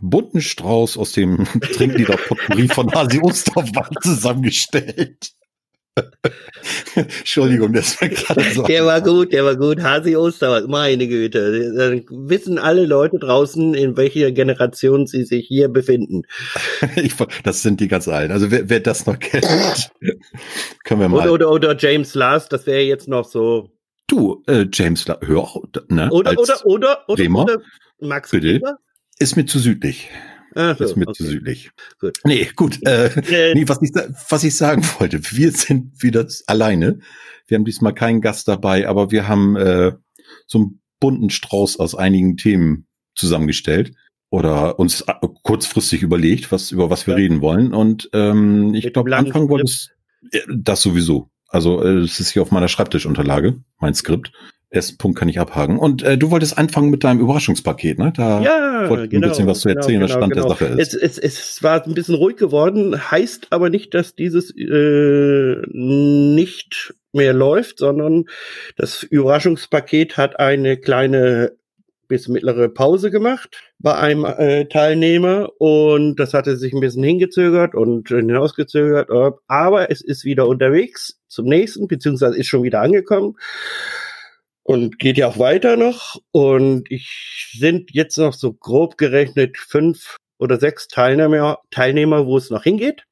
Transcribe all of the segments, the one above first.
bunten Strauß aus dem Trinklieder-Potpourri von Hasi Osterwald zusammengestellt. Entschuldigung, das war gerade so. Der war gut, der war gut. Hasi Osterwald, meine Güte. Dann wissen alle Leute draußen, in welcher Generation sie sich hier befinden. Ich, das sind die ganz alten. Also wer, wer das noch kennt, können wir mal. Oder, oder, oder James Last, das wäre jetzt noch so. Du, äh, James Last, hör ne? Oder, oder, oder, oder, oder Max Bitte? Weber? Ist mir zu südlich. Ach so, ist mir okay. zu südlich. Gut. Nee, gut. Äh, äh, nee, was ich, was ich sagen wollte, wir sind wieder alleine. Wir haben diesmal keinen Gast dabei, aber wir haben äh, so einen bunten Strauß aus einigen Themen zusammengestellt oder uns äh, kurzfristig überlegt, was über was wir ja. reden wollen. Und ähm, ich glaube, anfangen wollte es das sowieso. Also äh, es ist hier auf meiner Schreibtischunterlage, mein Skript ersten Punkt kann ich abhaken. Und äh, du wolltest anfangen mit deinem Überraschungspaket, ne? Da ja, wollte genau, ein bisschen was zu genau, erzählen, genau, was Stand genau. der Sache ist. Es, es, es war ein bisschen ruhig geworden, heißt aber nicht, dass dieses äh, nicht mehr läuft, sondern das Überraschungspaket hat eine kleine bis mittlere Pause gemacht bei einem äh, Teilnehmer und das hatte sich ein bisschen hingezögert und hinausgezögert, aber es ist wieder unterwegs zum nächsten, beziehungsweise ist schon wieder angekommen und geht ja auch weiter noch. Und ich sind jetzt noch so grob gerechnet fünf oder sechs Teilnehmer, Teilnehmer, wo es noch hingeht.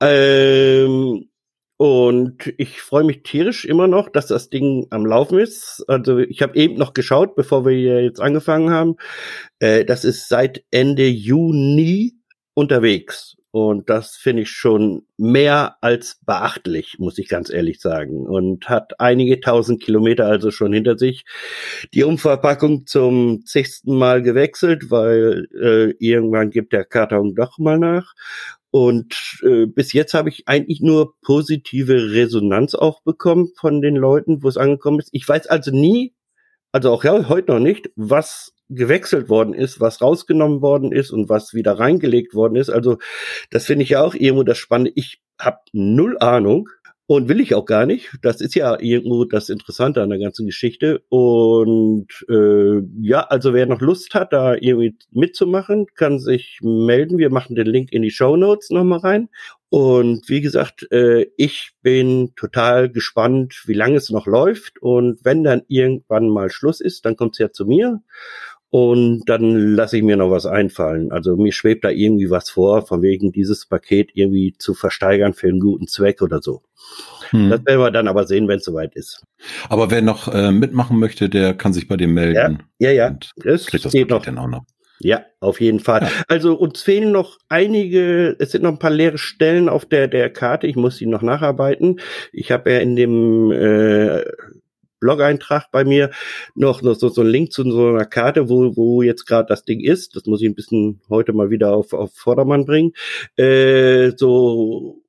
Ähm, und ich freue mich tierisch immer noch, dass das Ding am Laufen ist. Also ich habe eben noch geschaut, bevor wir jetzt angefangen haben. Äh, das ist seit Ende Juni unterwegs. Und das finde ich schon mehr als beachtlich, muss ich ganz ehrlich sagen. Und hat einige tausend Kilometer also schon hinter sich. Die Umverpackung zum zigsten Mal gewechselt, weil äh, irgendwann gibt der Karton doch mal nach. Und äh, bis jetzt habe ich eigentlich nur positive Resonanz auch bekommen von den Leuten, wo es angekommen ist. Ich weiß also nie, also auch ja, heute noch nicht, was gewechselt worden ist, was rausgenommen worden ist und was wieder reingelegt worden ist. Also das finde ich ja auch irgendwo das Spannende. Ich habe null Ahnung und will ich auch gar nicht. Das ist ja irgendwo das Interessante an der ganzen Geschichte. Und äh, ja, also wer noch Lust hat, da irgendwie mitzumachen, kann sich melden. Wir machen den Link in die Show Notes nochmal rein. Und wie gesagt, äh, ich bin total gespannt, wie lange es noch läuft. Und wenn dann irgendwann mal Schluss ist, dann kommt es ja zu mir. Und dann lasse ich mir noch was einfallen. Also mir schwebt da irgendwie was vor, von wegen dieses Paket irgendwie zu versteigern für einen guten Zweck oder so. Hm. Das werden wir dann aber sehen, wenn es soweit ist. Aber wer noch äh, mitmachen möchte, der kann sich bei dem melden. Ja, ja. ja. Das kriegt das geht noch. Dann auch noch. Ja, auf jeden Fall. Ja. Also uns fehlen noch einige, es sind noch ein paar leere Stellen auf der der Karte. Ich muss sie noch nacharbeiten. Ich habe ja in dem äh, Blog-Eintrag bei mir noch, noch so, so ein Link zu so einer Karte, wo, wo jetzt gerade das Ding ist. Das muss ich ein bisschen heute mal wieder auf, auf Vordermann bringen. Äh, so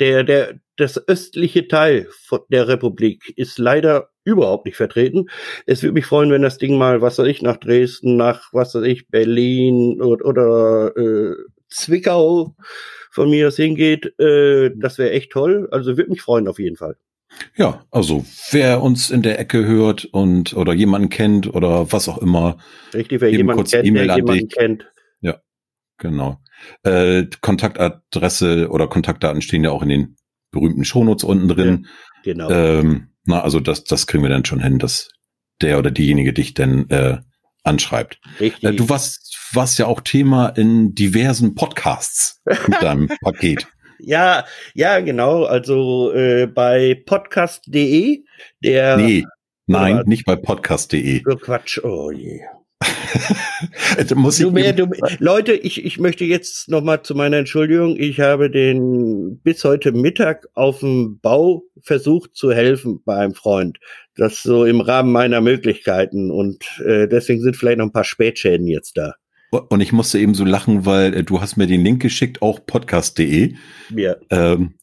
der, der, das östliche Teil der Republik ist leider überhaupt nicht vertreten. Es würde mich freuen, wenn das Ding mal, was weiß ich, nach Dresden, nach, was weiß ich, Berlin oder, oder äh, Zwickau von mir aus hingeht. Äh, das wäre echt toll. Also würde mich freuen auf jeden Fall. Ja, also wer uns in der Ecke hört und oder jemanden kennt oder was auch immer. Richtig, wer jemanden kennt, e der jemanden kennt. Ja, genau. Äh, Kontaktadresse oder Kontaktdaten stehen ja auch in den berühmten Shownotes unten drin. Ja, genau. Ähm, na, also das, das kriegen wir dann schon hin, dass der oder diejenige dich dann äh, anschreibt. Richtig. Äh, du warst, warst ja auch Thema in diversen Podcasts mit deinem Paket. Ja, ja, genau. Also äh, bei podcast.de, der. Nee, nein, nicht bei podcast.de. Quatsch, oh je. muss du mehr, du, Leute, ich, ich möchte jetzt nochmal zu meiner Entschuldigung. Ich habe den bis heute Mittag auf dem Bau versucht zu helfen bei einem Freund. Das so im Rahmen meiner Möglichkeiten. Und äh, deswegen sind vielleicht noch ein paar Spätschäden jetzt da. Und ich musste eben so lachen, weil äh, du hast mir den Link geschickt, auch podcast.de. Ja. Ähm,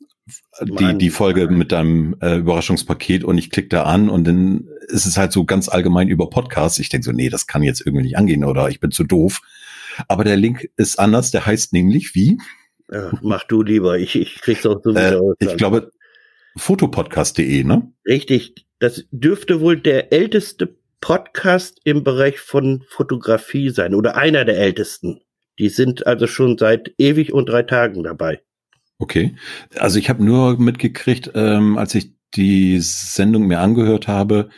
die, die Folge mit deinem äh, Überraschungspaket und ich klicke da an und dann ist es halt so ganz allgemein über Podcasts. Ich denke so, nee, das kann jetzt irgendwie nicht angehen oder ich bin zu doof. Aber der Link ist anders, der heißt nämlich wie? Ja, mach du lieber, ich, ich krieg's auch so wieder äh, aus. Ich glaube, fotopodcast.de, ne? Richtig, das dürfte wohl der älteste Podcast im Bereich von Fotografie sein oder einer der ältesten. Die sind also schon seit ewig und drei Tagen dabei. Okay. Also ich habe nur mitgekriegt, ähm, als ich die Sendung mir angehört habe,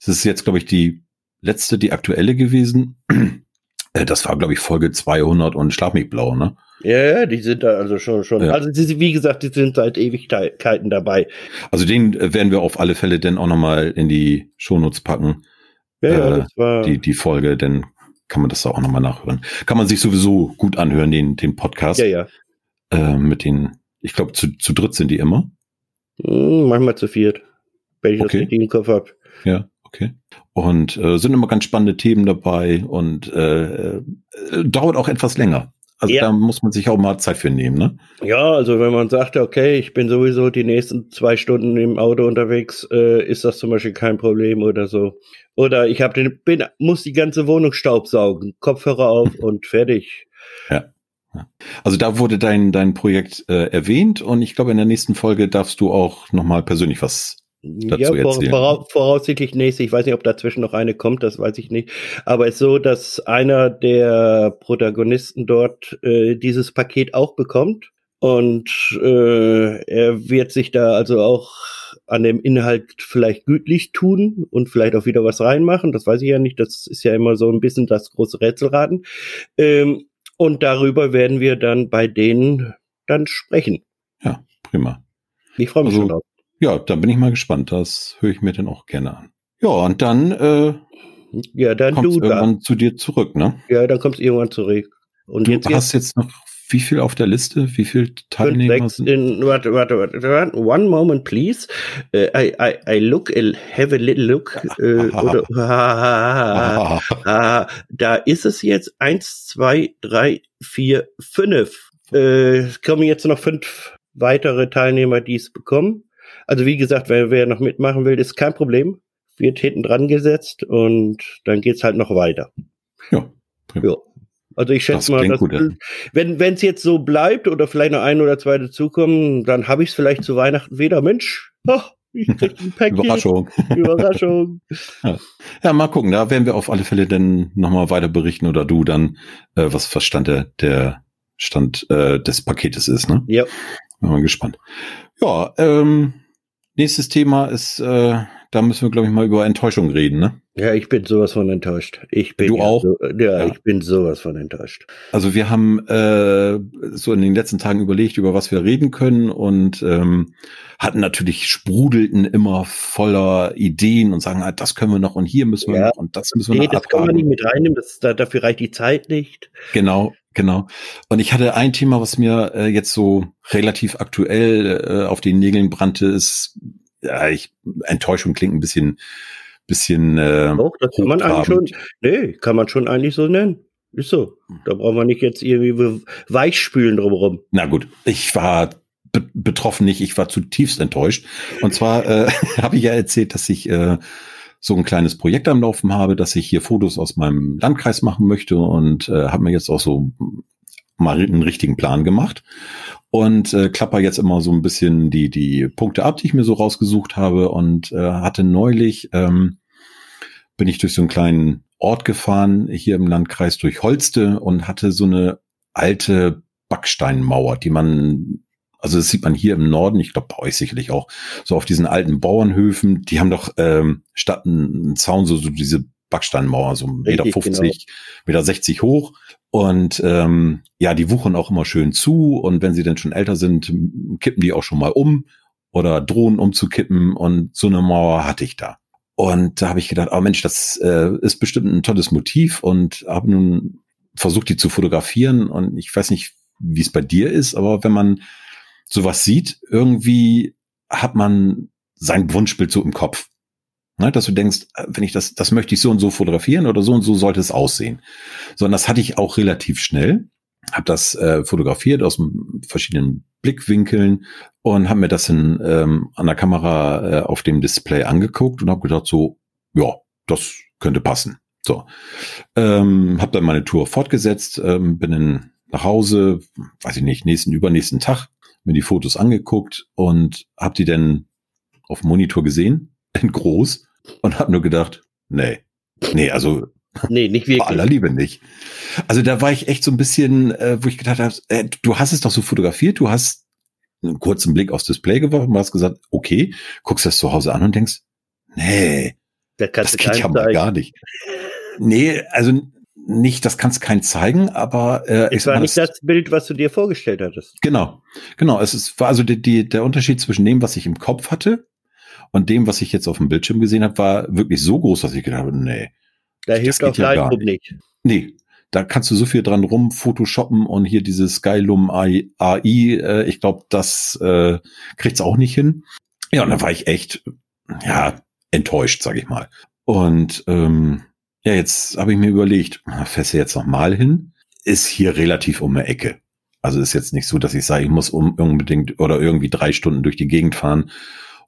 es ist jetzt, glaube ich, die letzte, die aktuelle gewesen. Äh, das war, glaube ich, Folge 200 und Schlag mich blau, ne? Ja, ja, die sind da also schon, schon. Ja. Also, die, wie gesagt, die sind seit Ewigkeiten dabei. Also, den äh, werden wir auf alle Fälle dann auch nochmal in die Shownotes packen. Ja, ja, äh, das war die, die Folge, dann kann man das da auch nochmal nachhören. Kann man sich sowieso gut anhören, den, den Podcast. Ja, ja. Äh, mit den ich glaube, zu, zu dritt sind die immer. Hm, manchmal zu viert, wenn ich okay. das richtig im Kopf habe. Ja, okay. Und äh, sind immer ganz spannende Themen dabei und äh, äh, dauert auch etwas länger. Also ja. da muss man sich auch mal Zeit für nehmen, ne? Ja, also wenn man sagt, okay, ich bin sowieso die nächsten zwei Stunden im Auto unterwegs, äh, ist das zum Beispiel kein Problem oder so. Oder ich habe den, bin, muss die ganze Wohnung staubsaugen, Kopfhörer auf und fertig. Ja. Also da wurde dein, dein Projekt äh, erwähnt und ich glaube, in der nächsten Folge darfst du auch nochmal persönlich was dazu ja, erzählen. Vora, voraussichtlich nächste. Ich weiß nicht, ob dazwischen noch eine kommt, das weiß ich nicht. Aber es ist so, dass einer der Protagonisten dort äh, dieses Paket auch bekommt. Und äh, er wird sich da also auch an dem Inhalt vielleicht gütlich tun und vielleicht auch wieder was reinmachen. Das weiß ich ja nicht. Das ist ja immer so ein bisschen das große Rätselraten. Ähm, und darüber werden wir dann bei denen dann sprechen. Ja, prima. Ich freue mich also, schon drauf. Ja, da bin ich mal gespannt. Das höre ich mir dann auch gerne an. Ja, und dann, äh, ja, dann kommst du irgendwann da. zu dir zurück, ne? Ja, dann kommst du irgendwann zurück. Und du jetzt hast jetzt noch wie viel auf der Liste? Wie viel Teilnehmer sind? In, warte, warte, warte, one moment, please. Uh, I, I, I look, have a little look. Uh, oder, ah, ah, da ist es jetzt eins, zwei, drei, vier, fünf. Äh, es kommen jetzt noch fünf weitere Teilnehmer, die es bekommen. Also wie gesagt, wer, wer noch mitmachen will, ist kein Problem. Wird hinten dran gesetzt und dann geht's halt noch weiter. Ja. Ja. Also ich schätze das mal, dass, gut, ja. wenn es jetzt so bleibt oder vielleicht noch ein oder zwei dazukommen, dann habe ich es vielleicht zu Weihnachten wieder. Mensch, oh, ich krieg ein Paket. Überraschung. Überraschung. ja. ja. mal gucken. Da werden wir auf alle Fälle dann nochmal weiter berichten oder du dann, äh, was Verstand der, der Stand äh, des Paketes ist. Ne? Ja. Bin mal gespannt. Ja, ähm, nächstes Thema ist äh, da müssen wir, glaube ich, mal über Enttäuschung reden, ne? Ja, ich bin sowas von enttäuscht. Ich bin du auch? So, ja, ja, ich bin sowas von enttäuscht. Also wir haben äh, so in den letzten Tagen überlegt, über was wir reden können und ähm, hatten natürlich sprudelten immer voller Ideen und sagen, ah, das können wir noch und hier müssen wir ja. noch und das müssen wir nee, noch. Nee, das kann man nicht mit reinnehmen, das, da, dafür reicht die Zeit nicht. Genau, Genau. Und ich hatte ein Thema, was mir äh, jetzt so relativ aktuell äh, auf den Nägeln brannte, ist ja, ich, Enttäuschung klingt ein bisschen, bisschen. Äh, Doch, das kann man eigentlich schon, nee, kann man schon eigentlich so nennen. Ist so. Da brauchen wir nicht jetzt irgendwie weichspülen drumherum. Na gut, ich war be betroffen nicht, ich war zutiefst enttäuscht. Und zwar äh, habe ich ja erzählt, dass ich äh, so ein kleines Projekt am Laufen habe, dass ich hier Fotos aus meinem Landkreis machen möchte und äh, habe mir jetzt auch so mal einen richtigen Plan gemacht und äh, klapper jetzt immer so ein bisschen die die Punkte ab, die ich mir so rausgesucht habe und äh, hatte neulich ähm, bin ich durch so einen kleinen Ort gefahren hier im Landkreis durch Holste und hatte so eine alte Backsteinmauer, die man also das sieht man hier im Norden, ich glaube bei euch sicherlich auch, so auf diesen alten Bauernhöfen, die haben doch ähm, statt einen Zaun so, so diese Backsteinmauer, so Meter 50, genau. Meter 60 hoch. Und ähm, ja, die wuchern auch immer schön zu. Und wenn sie dann schon älter sind, kippen die auch schon mal um oder drohen umzukippen. Und so eine Mauer hatte ich da. Und da habe ich gedacht, oh Mensch, das äh, ist bestimmt ein tolles Motiv und habe nun versucht, die zu fotografieren. Und ich weiß nicht, wie es bei dir ist, aber wenn man sowas sieht, irgendwie hat man sein Wunschbild so im Kopf. Ne, dass du denkst, äh, wenn ich das, das möchte ich so und so fotografieren oder so und so sollte es aussehen. Sondern das hatte ich auch relativ schnell. Habe das äh, fotografiert aus verschiedenen Blickwinkeln und habe mir das in, ähm, an der Kamera äh, auf dem Display angeguckt und habe gedacht so, ja, das könnte passen. So, ähm, habe dann meine Tour fortgesetzt, ähm, bin in, nach Hause, weiß ich nicht, nächsten übernächsten Tag mir die Fotos angeguckt und habe die dann auf dem Monitor gesehen, in groß und habe nur gedacht, nee, nee, also nee, nicht wirklich. Bei aller Liebe nicht. Also da war ich echt so ein bisschen, äh, wo ich gedacht habe, äh, du hast es doch so fotografiert, du hast einen kurzen Blick aufs Display geworfen, hast gesagt, okay, guckst das zu Hause an und denkst, nee, das geht ja mal gar nicht. Nee, also nicht, das kannst kein zeigen, aber äh, es war nicht das, das, Bild, was du dir vorgestellt hattest. Genau, genau. Es ist, war also die, die, der Unterschied zwischen dem, was ich im Kopf hatte und dem, was ich jetzt auf dem Bildschirm gesehen habe, war wirklich so groß, dass ich gedacht habe, nee. Da hilft auch ja Lightroom nicht. Nee, da kannst du so viel dran rum photoshoppen und hier dieses Skylum AI, äh, ich glaube, das äh, kriegt's auch nicht hin. Ja, und da war ich echt, ja, enttäuscht, sag ich mal. Und ähm, ja, jetzt habe ich mir überlegt, fährst du jetzt nochmal hin? Ist hier relativ um eine Ecke. Also ist jetzt nicht so, dass ich sage, ich muss unbedingt oder irgendwie drei Stunden durch die Gegend fahren,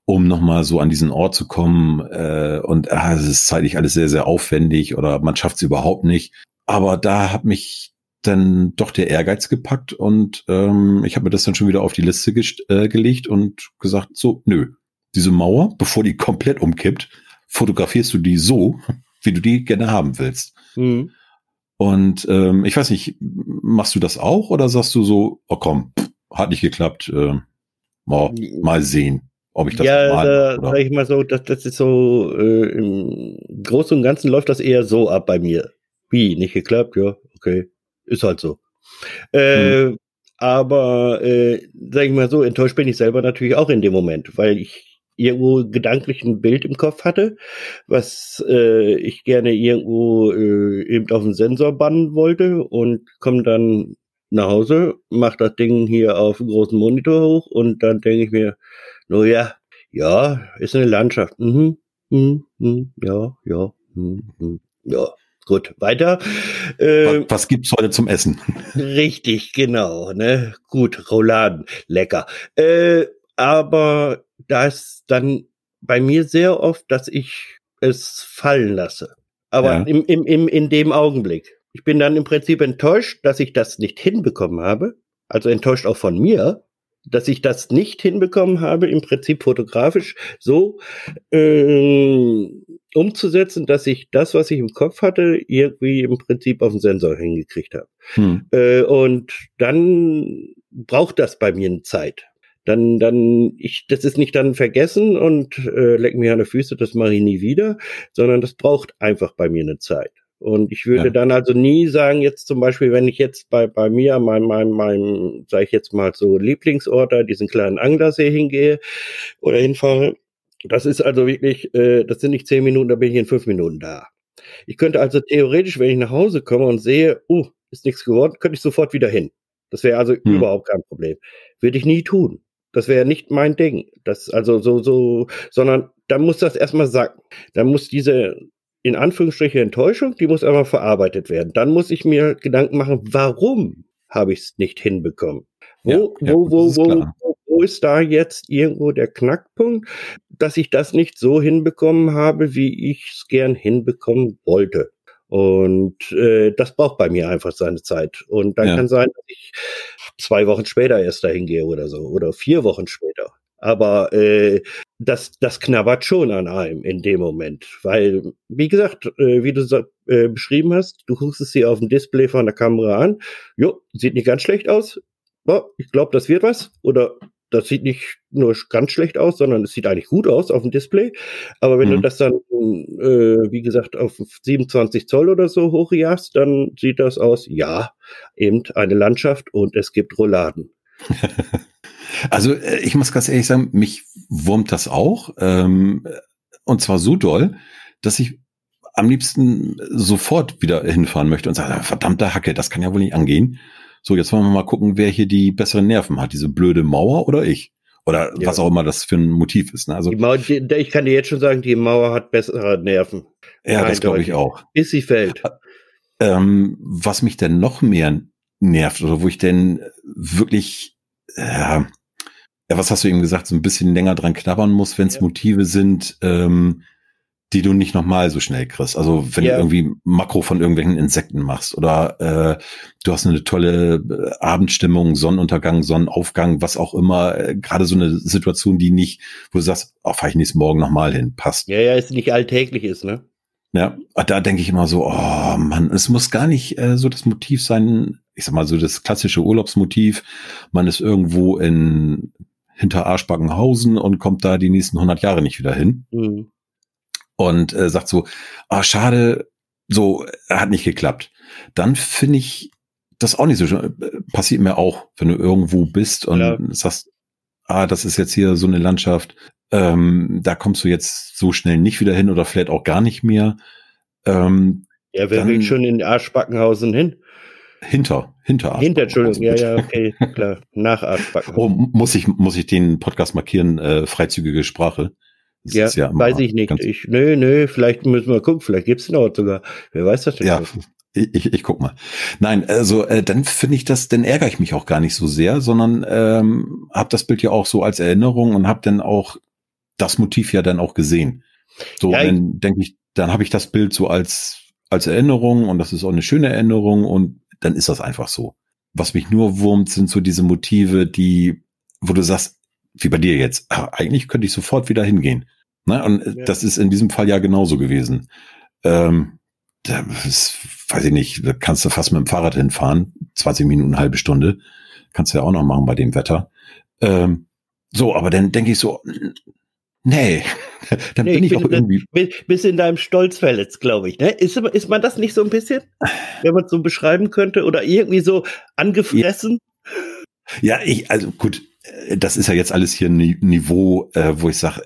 um nochmal so an diesen Ort zu kommen. Äh, und ah, es ist zeitlich alles sehr, sehr aufwendig oder man schafft es überhaupt nicht. Aber da hat mich dann doch der Ehrgeiz gepackt und ähm, ich habe mir das dann schon wieder auf die Liste äh, gelegt und gesagt, so, nö, diese Mauer, bevor die komplett umkippt, fotografierst du die so, wie du die gerne haben willst. Mhm. Und ähm, ich weiß nicht, machst du das auch oder sagst du so, oh komm, hat nicht geklappt, äh, oh, mal sehen, ob ich das ja, mal da, oder? sag ich mal so, das, das ist so äh, im Großen und Ganzen läuft das eher so ab bei mir. Wie nicht geklappt, ja, okay, ist halt so. Äh, mhm. Aber äh, sag ich mal so, enttäuscht bin ich selber natürlich auch in dem Moment, weil ich irgendwo gedanklich ein Bild im Kopf hatte, was äh, ich gerne irgendwo äh, eben auf den Sensor bannen wollte und komme dann nach Hause, mach das Ding hier auf dem großen Monitor hoch und dann denke ich mir, no ja, ja, ist eine Landschaft. Mhm, mhm, mhm, ja, ja, mhm, mhm, ja. Gut, weiter. Äh, was, was gibt's heute zum Essen? Richtig, genau. Ne, gut, Rouladen, lecker. Äh, aber da ist dann bei mir sehr oft, dass ich es fallen lasse. Aber ja. im, im, im, in dem Augenblick. Ich bin dann im Prinzip enttäuscht, dass ich das nicht hinbekommen habe. Also enttäuscht auch von mir, dass ich das nicht hinbekommen habe, im Prinzip fotografisch so äh, umzusetzen, dass ich das, was ich im Kopf hatte, irgendwie im Prinzip auf den Sensor hingekriegt habe. Hm. Äh, und dann braucht das bei mir eine Zeit dann, dann, ich, das ist nicht dann vergessen und äh, leck mir an die Füße, das mache ich nie wieder, sondern das braucht einfach bei mir eine Zeit. Und ich würde ja. dann also nie sagen, jetzt zum Beispiel, wenn ich jetzt bei, bei mir, meinem, meinem, meinem, sag ich jetzt mal so Lieblingsort, da diesen kleinen Anglersee hingehe oder hinfahre, das ist also wirklich, äh, das sind nicht zehn Minuten, da bin ich in fünf Minuten da. Ich könnte also theoretisch, wenn ich nach Hause komme und sehe, uh, ist nichts geworden, könnte ich sofort wieder hin. Das wäre also hm. überhaupt kein Problem. Würde ich nie tun. Das wäre nicht mein Ding. Das, also so, so, sondern da muss das erstmal sacken. Da muss diese, in Anführungsstrichen Enttäuschung, die muss einmal verarbeitet werden. Dann muss ich mir Gedanken machen, warum habe ich es nicht hinbekommen? Wo, ja, ja, wo, wo, wo, wo ist da jetzt irgendwo der Knackpunkt, dass ich das nicht so hinbekommen habe, wie ich es gern hinbekommen wollte? Und äh, das braucht bei mir einfach seine Zeit. Und dann ja. kann sein, dass ich zwei Wochen später erst dahin gehe oder so. Oder vier Wochen später. Aber äh, das, das knabbert schon an einem in dem Moment. Weil, wie gesagt, äh, wie du äh, beschrieben hast, du guckst es hier auf dem Display von der Kamera an. Jo, sieht nicht ganz schlecht aus. Oh, ich glaube, das wird was. Oder das sieht nicht nur ganz schlecht aus, sondern es sieht eigentlich gut aus auf dem Display. Aber wenn mhm. du das dann, äh, wie gesagt, auf 27 Zoll oder so hochjagst, dann sieht das aus, ja, eben eine Landschaft und es gibt Rouladen. also äh, ich muss ganz ehrlich sagen, mich wurmt das auch. Ähm, und zwar so doll, dass ich am liebsten sofort wieder hinfahren möchte und sage, verdammte Hacke, das kann ja wohl nicht angehen. So, jetzt wollen wir mal gucken, wer hier die besseren Nerven hat, diese blöde Mauer oder ich. Oder ja. was auch immer das für ein Motiv ist. Ne? Also, Mauer, die, ich kann dir jetzt schon sagen, die Mauer hat bessere Nerven. Ja, das glaube ich auch. Bis sie fällt. Ähm, was mich denn noch mehr nervt oder wo ich denn wirklich, äh, ja, was hast du eben gesagt, so ein bisschen länger dran knabbern muss, wenn es ja. Motive sind, ähm, die du nicht nochmal so schnell kriegst. Also wenn ja. du irgendwie Makro von irgendwelchen Insekten machst oder äh, du hast eine tolle äh, Abendstimmung, Sonnenuntergang, Sonnenaufgang, was auch immer, äh, gerade so eine Situation, die nicht, wo du sagst, oh, fahr ich nächsten Morgen nochmal hin, passt. Ja, ja, es nicht alltäglich ist, ne? Ja, da denke ich immer so, oh Mann, es muss gar nicht äh, so das Motiv sein, ich sag mal so das klassische Urlaubsmotiv. Man ist irgendwo in hinter Arschbackenhausen und kommt da die nächsten 100 Jahre nicht wieder hin. Mhm und äh, sagt so, ah, schade, so, hat nicht geklappt. Dann finde ich das auch nicht so schön. Passiert mir auch, wenn du irgendwo bist und ja. sagst, ah, das ist jetzt hier so eine Landschaft, ähm, da kommst du jetzt so schnell nicht wieder hin oder vielleicht auch gar nicht mehr. Ähm, ja, wer will schon in Arschbackenhausen hin? Hinter, hinter Arschbackenhausen. Hinter, Entschuldigung, ja, ja, okay, klar, nach Arschbackenhausen. Oh, muss ich, muss ich den Podcast markieren, äh, freizügige Sprache? Ja, ja weiß ich nicht. Ich, nö, nö, vielleicht müssen wir gucken, vielleicht gibt's den Ort sogar. Wer weiß das denn? Ja, ich, ich, ich guck mal. Nein, also äh, dann finde ich das, dann ärgere ich mich auch gar nicht so sehr, sondern ähm, habe das Bild ja auch so als Erinnerung und habe dann auch das Motiv ja dann auch gesehen. So, ja, dann denke ich, dann habe ich das Bild so als als Erinnerung und das ist auch eine schöne Erinnerung und dann ist das einfach so. Was mich nur wurmt, sind so diese Motive, die, wo du sagst, wie bei dir jetzt, ach, eigentlich könnte ich sofort wieder hingehen. Ne? Und ja. das ist in diesem Fall ja genauso gewesen. Ähm, da ist, weiß ich nicht, da kannst du fast mit dem Fahrrad hinfahren, 20 Minuten, eine halbe Stunde. Kannst du ja auch noch machen bei dem Wetter. Ähm, so, aber dann denke ich so, nee, dann nee, bin ich, ich bin auch irgendwie. Bis in deinem Stolz verletzt, glaube ich. Ne? Ist, ist man das nicht so ein bisschen, wenn man es so beschreiben könnte? Oder irgendwie so angefressen? Ja, ich, also gut, äh, das ist ja jetzt alles hier ein Niveau, äh, wo ich sage,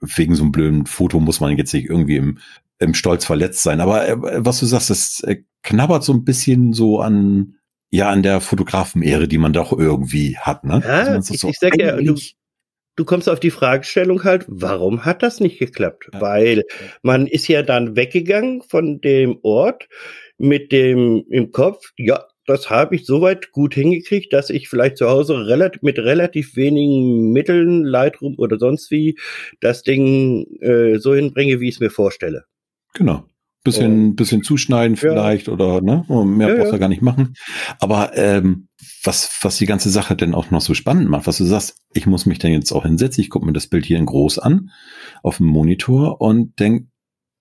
wegen so einem blöden Foto muss man jetzt nicht irgendwie im, im Stolz verletzt sein. Aber äh, was du sagst, das äh, knabbert so ein bisschen so an, ja, an der Fotografenehre, die man doch irgendwie hat, ne? Ja, also ich, so ich sag ja, du, du kommst auf die Fragestellung halt, warum hat das nicht geklappt? Ja. Weil man ist ja dann weggegangen von dem Ort mit dem im Kopf, ja, das habe ich soweit gut hingekriegt, dass ich vielleicht zu Hause relativ, mit relativ wenigen Mitteln, Lightroom oder sonst wie, das Ding äh, so hinbringe, wie ich es mir vorstelle. Genau. Bisschen, Und, bisschen zuschneiden vielleicht ja. oder ne? Mehr ja, brauchst du ja. gar nicht machen. Aber ähm, was, was die ganze Sache denn auch noch so spannend macht, was du sagst, ich muss mich dann jetzt auch hinsetzen, ich gucke mir das Bild hier in groß an auf dem Monitor und denk,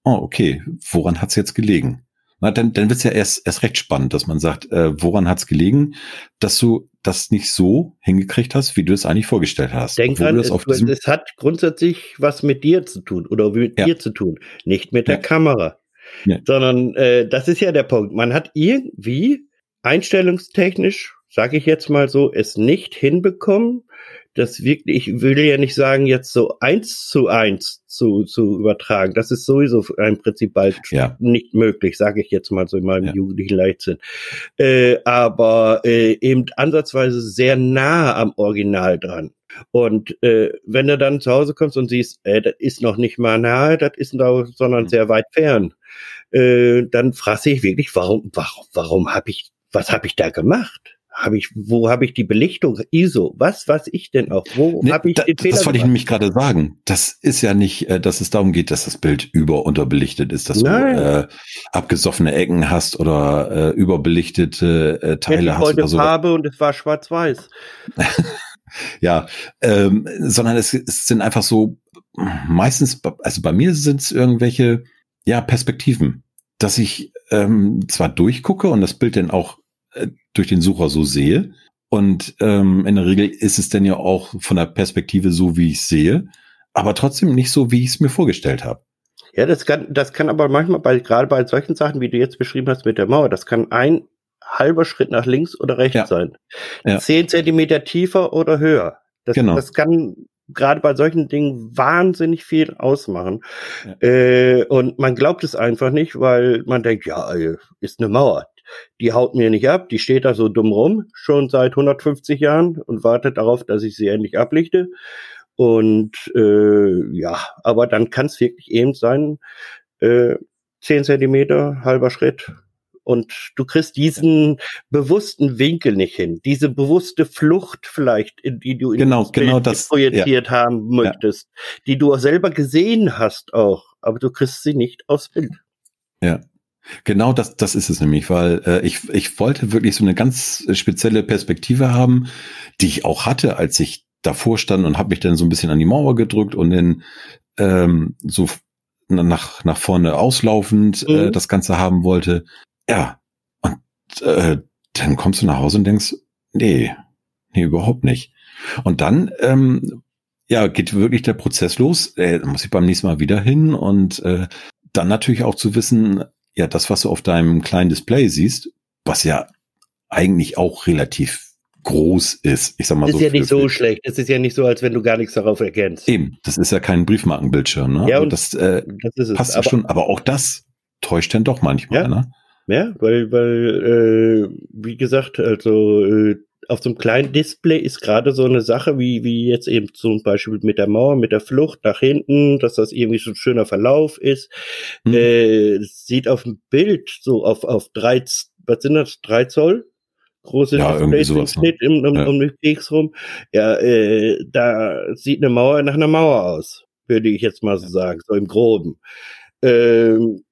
oh, okay, woran hat's jetzt gelegen? Na, dann, dann wird es ja erst, erst recht spannend, dass man sagt, äh, woran hat es gelegen, dass du das nicht so hingekriegt hast, wie du es eigentlich vorgestellt hast. Denk dran, es, es, hat grundsätzlich was mit dir zu tun oder mit ja. dir zu tun, nicht mit der ja. Kamera. Ja. Sondern äh, das ist ja der Punkt. Man hat irgendwie einstellungstechnisch, sage ich jetzt mal so, es nicht hinbekommen, das wirklich, ich will ja nicht sagen, jetzt so eins zu eins zu, zu übertragen. Das ist sowieso im Prinzip bald ja. nicht möglich, sage ich jetzt mal so in meinem ja. jugendlichen Leichtsinn. Äh, aber äh, eben ansatzweise sehr nah am Original dran. Und äh, wenn du dann zu Hause kommst und siehst, äh, das ist noch nicht mal nahe, das ist da, sondern mhm. sehr weit fern, äh, dann frage ich wirklich, warum, warum, warum habe ich, was habe ich da gemacht? Habe ich, wo habe ich die Belichtung, ISO, was was ich denn auch, wo nee, habe ich da, den Fehler Das wollte ich nämlich gerade sagen. Das ist ja nicht, äh, dass es darum geht, dass das Bild über unterbelichtet ist, dass Nein. du äh, abgesoffene Ecken hast oder äh, überbelichtete äh, Teile ich hast. Heute so. Farbe und es war schwarz-weiß. ja, ähm, sondern es, es sind einfach so meistens, also bei mir sind es irgendwelche ja Perspektiven, dass ich ähm, zwar durchgucke und das Bild dann auch äh, durch den Sucher so sehe. Und ähm, in der Regel ist es dann ja auch von der Perspektive so, wie ich sehe, aber trotzdem nicht so, wie ich es mir vorgestellt habe. Ja, das kann, das kann aber manchmal bei, gerade bei solchen Sachen, wie du jetzt beschrieben hast mit der Mauer, das kann ein halber Schritt nach links oder rechts ja. sein. Ja. Zehn Zentimeter tiefer oder höher. Das, genau. das kann gerade bei solchen Dingen wahnsinnig viel ausmachen. Ja. Äh, und man glaubt es einfach nicht, weil man denkt, ja, ist eine Mauer die haut mir nicht ab, die steht da so dumm rum, schon seit 150 Jahren und wartet darauf, dass ich sie endlich ablichte. Und äh, ja, aber dann kann es wirklich eben sein, äh, 10 Zentimeter, halber Schritt, und du kriegst diesen bewussten Winkel nicht hin, diese bewusste Flucht vielleicht, in die du genau, in genau das, projiziert ja. haben möchtest, ja. die du auch selber gesehen hast auch, aber du kriegst sie nicht aufs Bild. Ja. Genau das, das ist es nämlich, weil äh, ich, ich wollte wirklich so eine ganz spezielle Perspektive haben, die ich auch hatte, als ich davor stand und habe mich dann so ein bisschen an die Mauer gedrückt und dann ähm, so nach, nach vorne auslaufend äh, mhm. äh, das Ganze haben wollte. Ja, und äh, dann kommst du nach Hause und denkst, nee, nee, überhaupt nicht. Und dann, ähm, ja, geht wirklich der Prozess los. Äh, muss ich beim nächsten Mal wieder hin und äh, dann natürlich auch zu wissen, ja, das, was du auf deinem kleinen Display siehst, was ja eigentlich auch relativ groß ist. Ich sag mal das ist so ja nicht so schlecht. Es ist ja nicht so, als wenn du gar nichts darauf erkennst. Eben, das ist ja kein Briefmarkenbildschirm. Ne? Ja, und, und das, äh, das ist es. passt ja schon. Aber auch das täuscht dann doch manchmal. Ja. Ne? Ja, weil, weil, äh, wie gesagt, also äh, auf so einem kleinen Display ist gerade so eine Sache, wie, wie jetzt eben zum Beispiel mit der Mauer, mit der Flucht nach hinten, dass das irgendwie so ein schöner Verlauf ist. Mhm. Äh, sieht auf dem Bild so auf, auf drei, was sind das, drei Zoll? Große ja, Displays sowas, ne? im, um, ja. um den Keks rum. Ja, äh, da sieht eine Mauer nach einer Mauer aus, würde ich jetzt mal so sagen, so im Groben. Ähm,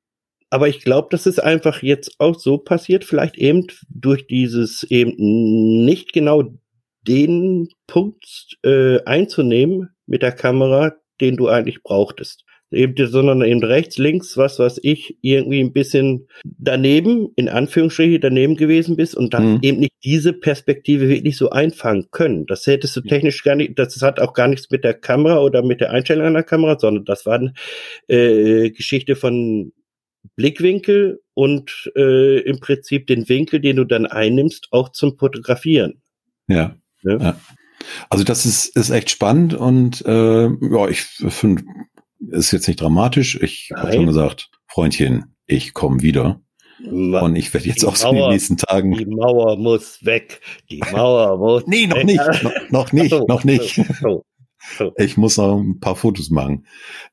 aber ich glaube, das ist einfach jetzt auch so passiert, vielleicht eben durch dieses eben nicht genau den Punkt äh, einzunehmen mit der Kamera, den du eigentlich brauchtest. Eben, sondern eben rechts, links, was was ich, irgendwie ein bisschen daneben, in Anführungsstrichen daneben gewesen bist und dann mhm. eben nicht diese Perspektive wirklich so einfangen können. Das hättest du technisch gar nicht, das hat auch gar nichts mit der Kamera oder mit der Einstellung einer Kamera, sondern das war eine äh, Geschichte von Blickwinkel und äh, im Prinzip den Winkel, den du dann einnimmst, auch zum Fotografieren. Ja. ja. ja. Also das ist, ist echt spannend und äh, ja, ich finde, ist jetzt nicht dramatisch. Ich habe schon gesagt, Freundchen, ich komme wieder. Und ich werde jetzt auch so in den nächsten Tagen. Die Mauer muss weg. Die Mauer muss. nee, noch weg. nicht. No, noch nicht. So, noch nicht. So, so. Ich muss noch ein paar Fotos machen.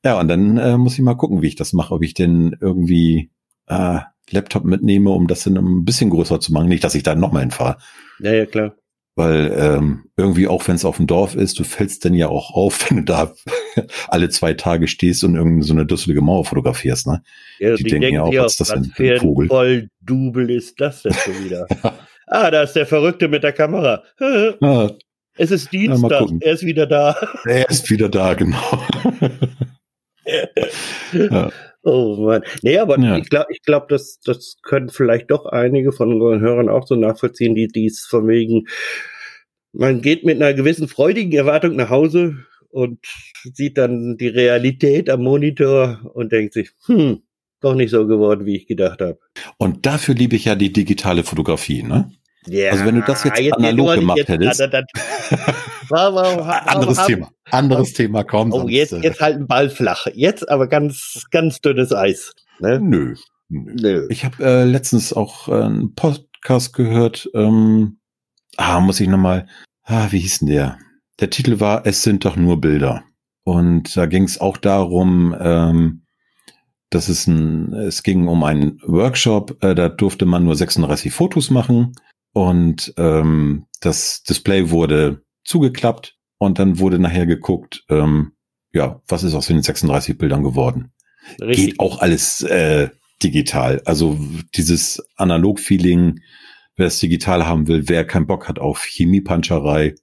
Ja, und dann äh, muss ich mal gucken, wie ich das mache, ob ich denn irgendwie äh, Laptop mitnehme, um das dann ein bisschen größer zu machen. Nicht, dass ich da nochmal hinfahre. Ja, ja, klar. Weil ähm, irgendwie auch, wenn es auf dem Dorf ist, du fällst dann ja auch auf, wenn du da alle zwei Tage stehst und irgendeine so eine dusselige Mauer fotografierst. Ne? Ja, die, die denken ja auch, was das denn für ein Vogel? voll Double ist das denn schon wieder? ah, da ist der Verrückte mit der Kamera. ah, es ist Dienstag, ja, er ist wieder da. Er ist wieder da, genau. ja. Oh Mann. Nee, aber ja. ich glaube, ich glaub, das, das können vielleicht doch einige von unseren Hörern auch so nachvollziehen, die dies von wegen, man geht mit einer gewissen freudigen Erwartung nach Hause und sieht dann die Realität am Monitor und denkt sich, hm, doch nicht so geworden, wie ich gedacht habe. Und dafür liebe ich ja die digitale Fotografie, ne? Ja, also wenn du das jetzt, jetzt analog gemacht jetzt, hättest. Das, das, anderes Thema. Anderes Thema, komm. Oh, jetzt, äh, jetzt halt ein Ball flach. Jetzt aber ganz, ganz dünnes Eis. Ne? Nö. Nö. Ich habe äh, letztens auch äh, einen Podcast gehört. Ähm, ah, muss ich nochmal. Ah, wie hieß denn der? Der Titel war Es sind doch nur Bilder. Und da ging es auch darum, ähm, dass es ein, es ging um einen Workshop, äh, da durfte man nur 36 Fotos machen und ähm, das Display wurde zugeklappt und dann wurde nachher geguckt, ähm, ja, was ist aus den 36 Bildern geworden. Richtig. Geht auch alles äh, digital. Also dieses Analog-Feeling, wer es digital haben will, wer keinen Bock hat auf Chemiepanscherei,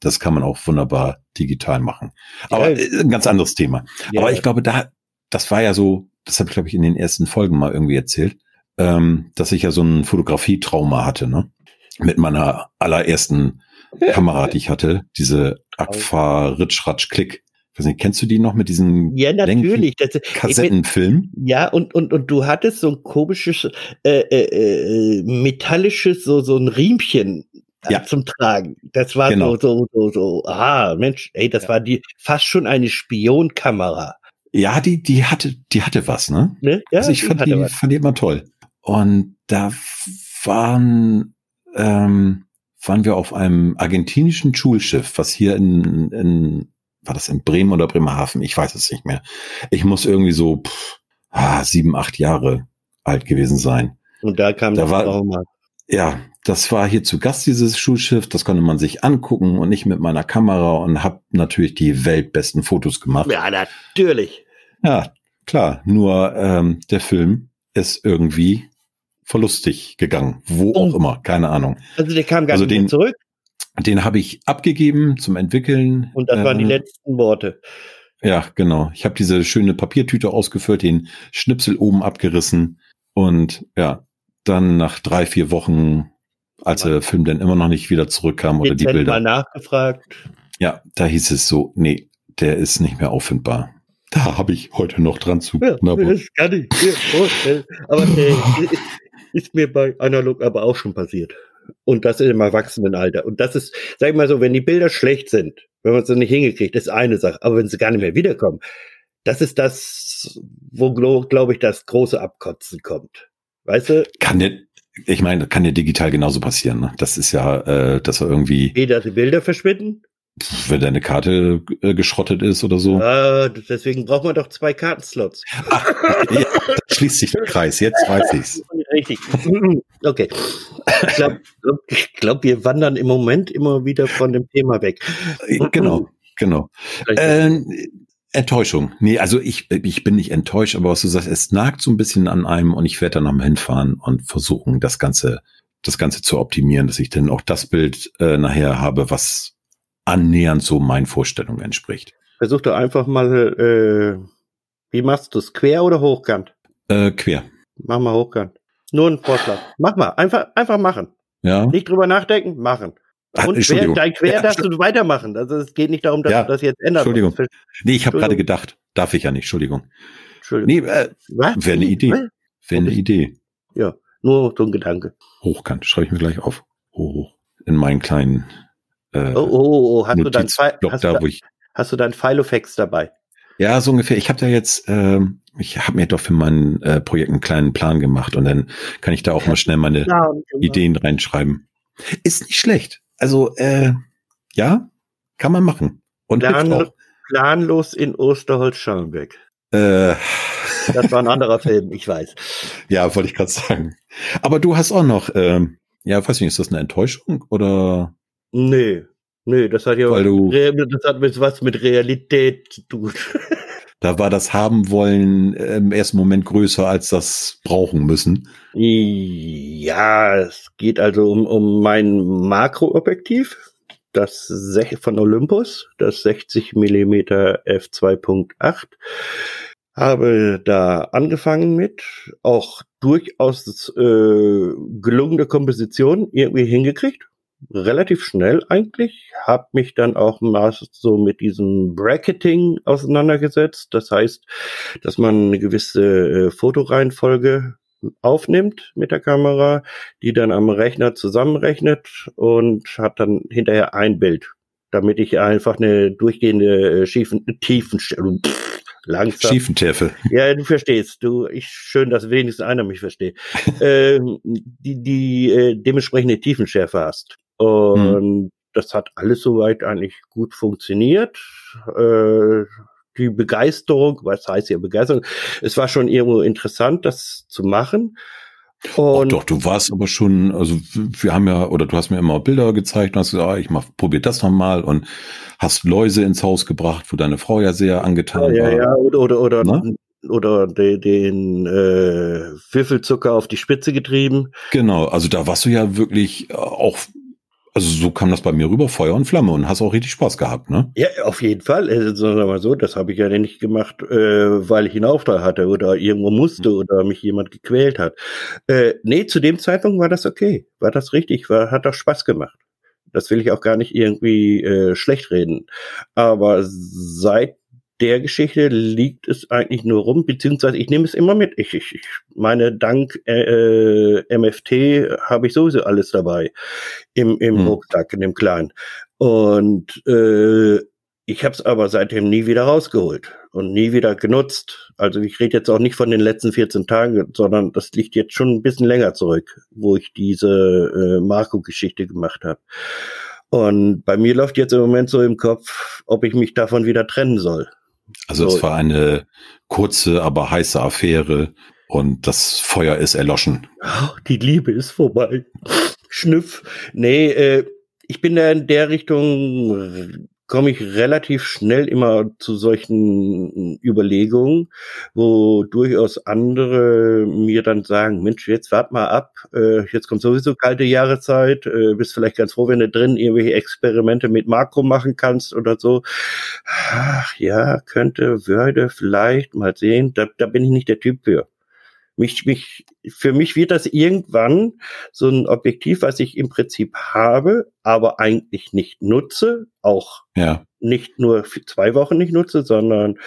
das kann man auch wunderbar digital machen. Aber ja. ein ganz anderes Thema. Ja. Aber ich glaube, da, das war ja so, das habe ich, glaube ich, in den ersten Folgen mal irgendwie erzählt, ähm, dass ich ja so ein Fotografietrauma hatte, ne? Mit meiner allerersten Kamera, die ich hatte, diese Agfa Ritsch Ratsch Klick. weiß nicht, kennst du die noch mit diesen ja, natürlich. Das, Kassettenfilm? Ja, und, und, und du hattest so ein komisches, äh, äh, äh metallisches, so, so ein Riemchen äh, ja. zum Tragen. Das war genau. so, so, so, so, ah, Mensch, ey, das ja. war die fast schon eine Spionkamera. Ja, die, die hatte, die hatte was, ne? ne? Ja, also ich fand die, was. fand die immer toll. Und da waren, ähm, waren wir auf einem argentinischen Schulschiff, was hier in, in war das in Bremen oder Bremerhaven? Ich weiß es nicht mehr. Ich muss irgendwie so pff, ah, sieben, acht Jahre alt gewesen sein. Und da kam da das war, Trauma. Ja, das war hier zu Gast, dieses Schulschiff. Das konnte man sich angucken und nicht mit meiner Kamera und habe natürlich die weltbesten Fotos gemacht. Ja, natürlich. Ja, klar. Nur ähm, der Film ist irgendwie verlustig gegangen. Wo auch immer, keine Ahnung. Also der kam gar also nicht den, zurück? Den habe ich abgegeben zum Entwickeln. Und das waren die ähm, letzten Worte. Ja, genau. Ich habe diese schöne Papiertüte ausgefüllt, den Schnipsel oben abgerissen und ja, dann nach drei, vier Wochen, als der Film dann immer noch nicht wieder zurückkam oder die Bilder. mal nachgefragt. Ja, da hieß es so, nee, der ist nicht mehr auffindbar. Da habe ich heute noch dran zu. Ja, das kann ich mir vorstellen. Aber äh, ist mir bei Analog aber auch schon passiert. Und das im Erwachsenenalter. Und das ist, sag ich mal so, wenn die Bilder schlecht sind, wenn man es nicht hingekriegt, ist eine Sache. Aber wenn sie gar nicht mehr wiederkommen, das ist das, wo, glaube glaub ich, das große Abkotzen kommt. Weißt du? Kann dir, ich meine, kann dir digital genauso passieren. Ne? Das ist ja, äh, dass er irgendwie. Weder die Bilder verschwinden? Wenn deine Karte äh, geschrottet ist oder so. Ja, deswegen braucht man doch zwei Kartenslots. Ach, ja, da schließt sich der Kreis. Jetzt weiß ich's. Richtig. Okay. Ich glaube, glaub, wir wandern im Moment immer wieder von dem Thema weg. Äh, genau, genau. Äh, Enttäuschung. Nee, also ich, ich bin nicht enttäuscht, aber was du sagst, es nagt so ein bisschen an einem und ich werde dann nochmal hinfahren und versuchen, das Ganze, das Ganze zu optimieren, dass ich dann auch das Bild äh, nachher habe, was annähernd so meinen Vorstellungen entspricht. Versuch doch einfach mal, äh, wie machst du es? Quer oder hochkant? Äh, quer. Mach mal hochkant. Nur ein Vorschlag. Mach mal. Einfach, einfach machen. Ja. Nicht drüber nachdenken, machen. Ach, und quer, dein Quer ja, darfst du weitermachen. Also es geht nicht darum, dass ja, du das jetzt änderst. Entschuldigung. Nee, ich habe gerade gedacht. Darf ich ja nicht. Entschuldigung. Entschuldigung. Nee, äh, wäre eine Idee. Wäre eine Idee. Ja, nur so ein Gedanke. Hochkant. Schreibe ich mir gleich auf. Hoch. In meinen kleinen äh, oh, oh, oh, hast du dein, hast, da, ich, hast du dein Filofax dabei? Ja, so ungefähr. Ich habe da jetzt, äh, ich habe mir doch für mein äh, Projekt einen kleinen Plan gemacht und dann kann ich da auch mal schnell meine ja, genau. Ideen reinschreiben. Ist nicht schlecht. Also, äh, ja, kann man machen. Und Plan, planlos in Osterholz-Schallenbeck. Äh, das war ein anderer Film, ich weiß. Ja, wollte ich gerade sagen. Aber du hast auch noch, ähm, ja, weiß nicht, ist das eine Enttäuschung oder? Nee, nee, das hat ja Weil du, das hat mit was mit Realität zu tun. Da war das haben wollen im ersten Moment größer als das brauchen müssen. Ja, es geht also um, um mein Makroobjektiv, das von Olympus, das 60 Millimeter f2.8. Habe da angefangen mit, auch durchaus äh, gelungene Komposition irgendwie hingekriegt relativ schnell eigentlich, habe mich dann auch mal so mit diesem Bracketing auseinandergesetzt. Das heißt, dass man eine gewisse äh, Fotoreihenfolge aufnimmt mit der Kamera, die dann am Rechner zusammenrechnet und hat dann hinterher ein Bild, damit ich einfach eine durchgehende äh, schiefen Tiefenstellung langsam. Schiefentiefe. Ja, du verstehst. Du, ich schön, dass wenigstens einer mich versteht. ähm, die die äh, dementsprechende Tiefenschärfe hast. Und hm. das hat alles soweit eigentlich gut funktioniert. Äh, die Begeisterung, was heißt hier Begeisterung? Es war schon irgendwo interessant, das zu machen. Und oh, doch, du warst aber schon, also wir haben ja, oder du hast mir immer Bilder gezeigt und hast gesagt, ah, ich mach, probier das nochmal und hast Läuse ins Haus gebracht, wo deine Frau ja sehr angetan ja, war. Ja, ja, oder, oder, oder, oder de, den äh, Würfelzucker auf die Spitze getrieben. Genau, also da warst du ja wirklich äh, auch also so kam das bei mir rüber, Feuer und Flamme und hast auch richtig Spaß gehabt, ne? Ja, auf jeden Fall. Also, sagen wir mal so, das habe ich ja nicht gemacht, äh, weil ich einen Auftrag hatte oder irgendwo musste mhm. oder mich jemand gequält hat. Äh, nee, zu dem Zeitpunkt war das okay. War das richtig, war, hat doch Spaß gemacht. Das will ich auch gar nicht irgendwie äh, schlecht reden. Aber seit der Geschichte liegt es eigentlich nur rum, beziehungsweise ich nehme es immer mit. Ich, ich, ich meine, dank äh, äh MFT habe ich sowieso alles dabei im, im hm. Rucksack, in dem kleinen. Und äh, ich habe es aber seitdem nie wieder rausgeholt und nie wieder genutzt. Also ich rede jetzt auch nicht von den letzten 14 Tagen, sondern das liegt jetzt schon ein bisschen länger zurück, wo ich diese äh, Marco-Geschichte gemacht habe. Und bei mir läuft jetzt im Moment so im Kopf, ob ich mich davon wieder trennen soll. Also so. es war eine kurze, aber heiße Affäre und das Feuer ist erloschen. Die Liebe ist vorbei. Schnüff. Nee, äh, ich bin da in der Richtung komme ich relativ schnell immer zu solchen Überlegungen, wo durchaus andere mir dann sagen, Mensch, jetzt wart mal ab, äh, jetzt kommt sowieso kalte Jahreszeit, äh, bist vielleicht ganz froh, wenn du drin irgendwelche Experimente mit Makro machen kannst oder so. Ach ja, könnte, würde, vielleicht, mal sehen, da, da bin ich nicht der Typ für. Mich, mich, für mich wird das irgendwann so ein Objektiv, was ich im Prinzip habe, aber eigentlich nicht nutze, auch ja. nicht nur zwei Wochen nicht nutze, sondern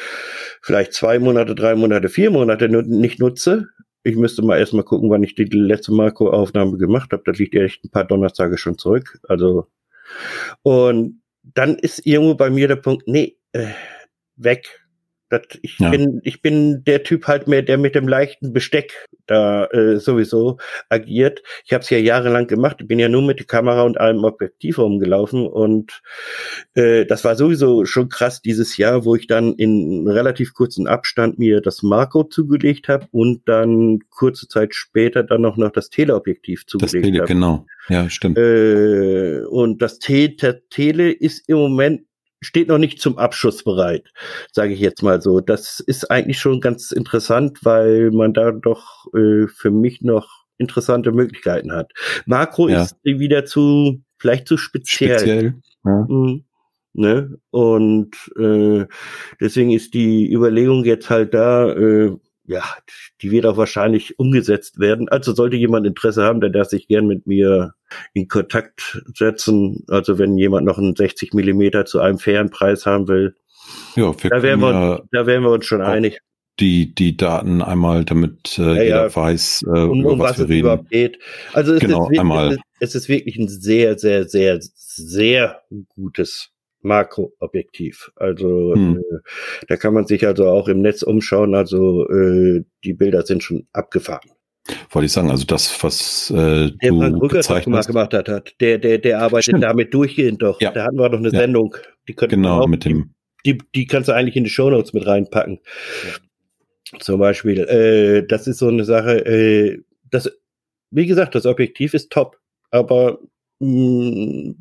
vielleicht zwei Monate, drei Monate, vier Monate nicht nutze. Ich müsste mal erstmal gucken, wann ich die letzte Marco-Aufnahme gemacht habe. Das liegt ja echt ein paar Donnerstage schon zurück. Also, und dann ist irgendwo bei mir der Punkt, nee, äh, weg das, ich, ja. bin, ich bin der Typ halt mehr, der mit dem leichten Besteck da äh, sowieso agiert. Ich habe es ja jahrelang gemacht. Ich bin ja nur mit der Kamera und allem Objektiv rumgelaufen und äh, das war sowieso schon krass dieses Jahr, wo ich dann in relativ kurzen Abstand mir das Makro zugelegt habe und dann kurze Zeit später dann noch, noch das Teleobjektiv zugelegt habe. Das Tele, genau. Ja, stimmt. Äh, und das Te Tele ist im Moment steht noch nicht zum Abschuss bereit, sage ich jetzt mal so. Das ist eigentlich schon ganz interessant, weil man da doch äh, für mich noch interessante Möglichkeiten hat. Makro ja. ist wieder zu, vielleicht zu speziell. Speziell. Ja. Mhm. Ne? Und äh, deswegen ist die Überlegung jetzt halt da, äh, ja, die wird auch wahrscheinlich umgesetzt werden. Also sollte jemand Interesse haben, der darf sich gern mit mir in Kontakt setzen. Also wenn jemand noch einen 60 Millimeter zu einem fairen Preis haben will, ja, wir da, wären wir, ja da wären wir uns schon einig. Die, die Daten einmal, damit äh, ja, jeder ja. weiß, äh, um, um was, was wir reden. überhaupt geht. Also es, genau, ist wirklich, einmal. es ist wirklich ein sehr, sehr, sehr, sehr gutes Makroobjektiv. Also hm. äh, da kann man sich also auch im Netz umschauen. Also äh, die Bilder sind schon abgefahren. Wollte ich sagen, also das, was äh, der du Frank Rücker gemacht hat, hat, der, der, der arbeitet Stimmt. damit durchgehend doch. Ja. Da hatten wir doch eine ja. Sendung. Die genau, auch, mit dem. Die, die kannst du eigentlich in die Shownotes mit reinpacken. Ja. Zum Beispiel. Äh, das ist so eine Sache, äh, das, wie gesagt, das Objektiv ist top, aber mh, mm,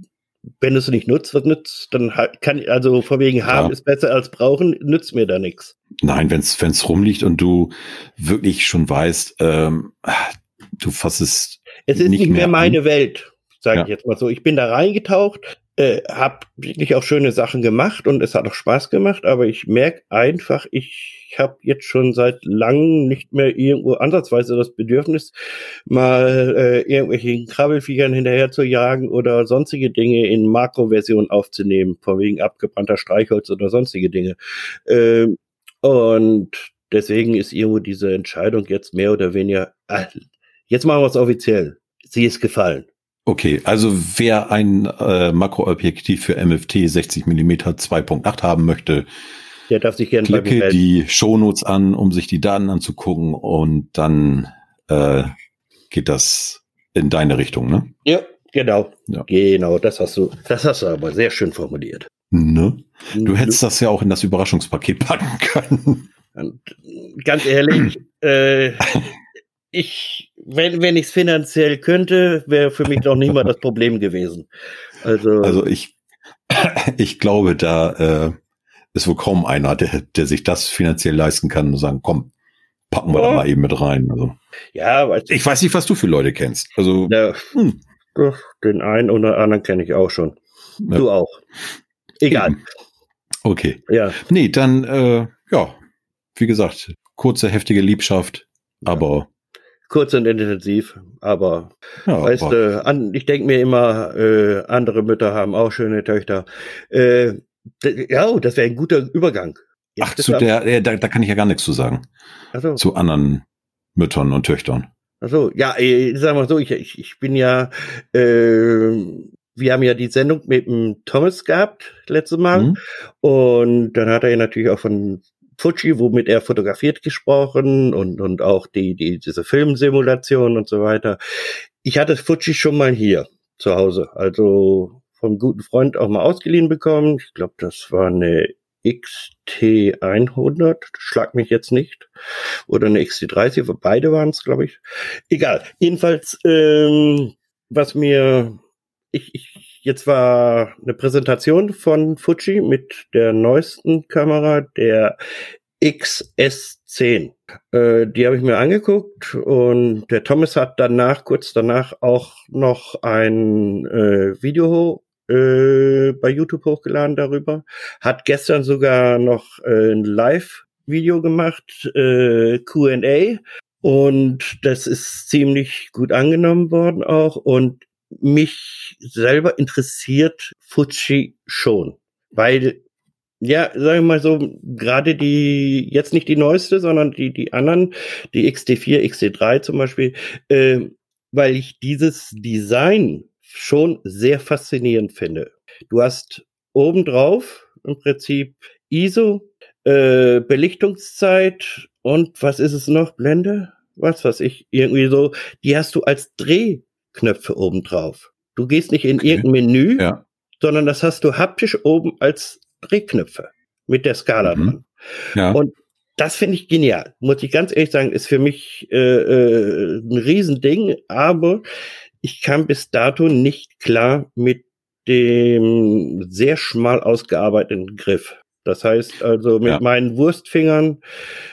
wenn du es nicht nutzt, was nützt, dann kann, also vor wegen haben ja. ist besser als brauchen, nützt mir da nichts. Nein, wenn es rumliegt und du wirklich schon weißt, ähm, du fasst es. Es ist nicht, nicht mehr, mehr meine an. Welt, sage ja. ich jetzt mal so. Ich bin da reingetaucht, äh, habe wirklich auch schöne Sachen gemacht und es hat auch Spaß gemacht, aber ich merke einfach, ich habe jetzt schon seit langem nicht mehr irgendwo ansatzweise das Bedürfnis, mal äh, irgendwelchen Krabbelfiechern hinterher zu jagen oder sonstige Dinge in Makroversion aufzunehmen, vor wegen abgebrannter Streichholz oder sonstige Dinge. Ähm, und deswegen ist irgendwo diese Entscheidung jetzt mehr oder weniger, äh, jetzt machen wir es offiziell. Sie ist gefallen. Okay, also wer ein äh, Makroobjektiv für MFT 60 mm 2.8 haben möchte, der darf sich gerne Klicke die Shownotes an, um sich die Daten anzugucken und dann äh, geht das in deine Richtung, ne? Ja, genau. Ja. Genau, das hast du, das hast du aber sehr schön formuliert. Ne? Du hättest das ja auch in das Überraschungspaket packen können. Und ganz ehrlich, äh, ich, wenn, wenn ich es finanziell könnte, wäre für mich doch nicht mal das Problem gewesen. Also, also ich, ich glaube, da äh, ist wohl kaum einer, der, der sich das finanziell leisten kann und sagen, komm, packen wir ja. da mal eben mit rein. Also, ja, weiß ich weiß nicht, was du für Leute kennst. Also, ja, hm. den einen oder anderen kenne ich auch schon. Ja. Du auch. Egal. Okay. Ja. Nee, dann, äh, ja, wie gesagt, kurze, heftige Liebschaft, aber kurz und intensiv, aber ja, weißt du, an, ich denke mir immer, äh, andere Mütter haben auch schöne Töchter. Äh, ja, oh, das wäre ein guter Übergang. Jetzt Ach, zu der, der, da, da kann ich ja gar nichts zu sagen. So. Zu anderen Müttern und Töchtern. Also ja, ich sag mal so, ich, ich, ich bin ja äh, wir haben ja die Sendung mit dem Thomas gehabt, letztes Mal. Mhm. Und dann hat er ja natürlich auch von Fuji, womit er fotografiert, gesprochen und, und auch die, die, diese Filmsimulation und so weiter. Ich hatte Fuji schon mal hier zu Hause, also vom guten Freund auch mal ausgeliehen bekommen. Ich glaube, das war eine XT100, schlag mich jetzt nicht, oder eine XT30, beide waren es, glaube ich. Egal. Jedenfalls, ähm, was mir, ich, ich, jetzt war eine Präsentation von Fuji mit der neuesten Kamera, der XS10. Äh, die habe ich mir angeguckt und der Thomas hat danach, kurz danach, auch noch ein äh, Video äh, bei YouTube hochgeladen darüber. Hat gestern sogar noch äh, ein Live-Video gemacht, äh, QA. Und das ist ziemlich gut angenommen worden auch. Und mich selber interessiert Fuji schon. Weil, ja, sagen wir mal so, gerade die, jetzt nicht die neueste, sondern die, die anderen, die XT4, XT3 zum Beispiel, äh, weil ich dieses Design schon sehr faszinierend finde. Du hast obendrauf im Prinzip ISO, äh, Belichtungszeit und was ist es noch? Blende? Was weiß ich, irgendwie so. Die hast du als Drehknöpfe obendrauf. Du gehst nicht in okay. irgendein Menü, ja. sondern das hast du haptisch oben als Drehknöpfe mit der Skala mhm. dran. Ja. Und das finde ich genial, muss ich ganz ehrlich sagen, ist für mich äh, äh, ein Riesending, aber ich kam bis dato nicht klar mit dem sehr schmal ausgearbeiteten Griff. Das heißt also, mit ja. meinen Wurstfingern